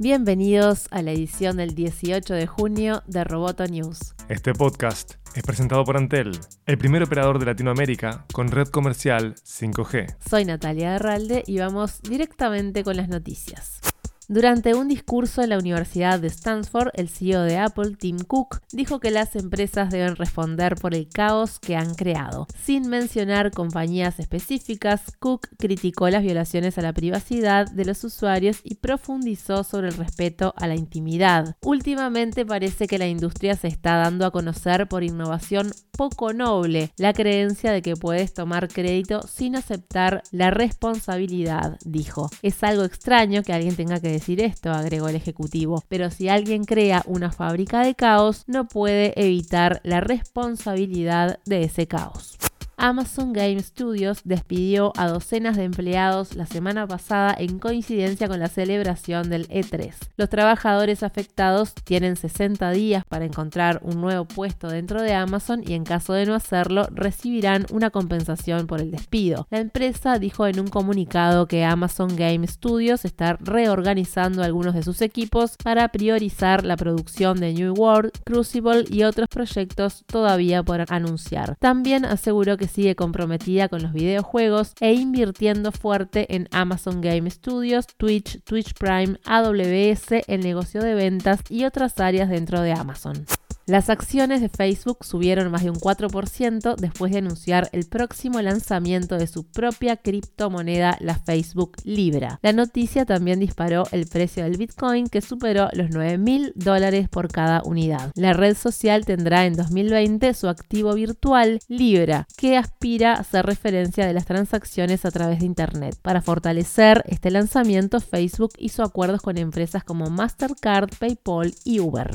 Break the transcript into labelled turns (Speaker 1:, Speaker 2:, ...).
Speaker 1: Bienvenidos a la edición del 18 de junio de Roboto News.
Speaker 2: Este podcast es presentado por Antel, el primer operador de Latinoamérica con red comercial 5G.
Speaker 1: Soy Natalia Herralde y vamos directamente con las noticias. Durante un discurso en la Universidad de Stanford, el CEO de Apple, Tim Cook, dijo que las empresas deben responder por el caos que han creado. Sin mencionar compañías específicas, Cook criticó las violaciones a la privacidad de los usuarios y profundizó sobre el respeto a la intimidad. Últimamente parece que la industria se está dando a conocer por innovación poco noble, la creencia de que puedes tomar crédito sin aceptar la responsabilidad, dijo. Es algo extraño que alguien tenga que decir esto, agregó el ejecutivo, pero si alguien crea una fábrica de caos, no puede evitar la responsabilidad de ese caos. Amazon Game Studios despidió a docenas de empleados la semana pasada en coincidencia con la celebración del E3. Los trabajadores afectados tienen 60 días para encontrar un nuevo puesto dentro de Amazon y en caso de no hacerlo recibirán una compensación por el despido. La empresa dijo en un comunicado que Amazon Game Studios está reorganizando algunos de sus equipos para priorizar la producción de New World, Crucible y otros proyectos todavía por anunciar. También aseguró que sigue comprometida con los videojuegos e invirtiendo fuerte en Amazon Game Studios, Twitch, Twitch Prime, AWS, el negocio de ventas y otras áreas dentro de Amazon. Las acciones de Facebook subieron más de un 4% después de anunciar el próximo lanzamiento de su propia criptomoneda, la Facebook Libra. La noticia también disparó el precio del Bitcoin que superó los 9 mil dólares por cada unidad. La red social tendrá en 2020 su activo virtual Libra, que aspira a ser referencia de las transacciones a través de Internet. Para fortalecer este lanzamiento, Facebook hizo acuerdos con empresas como Mastercard, PayPal y Uber.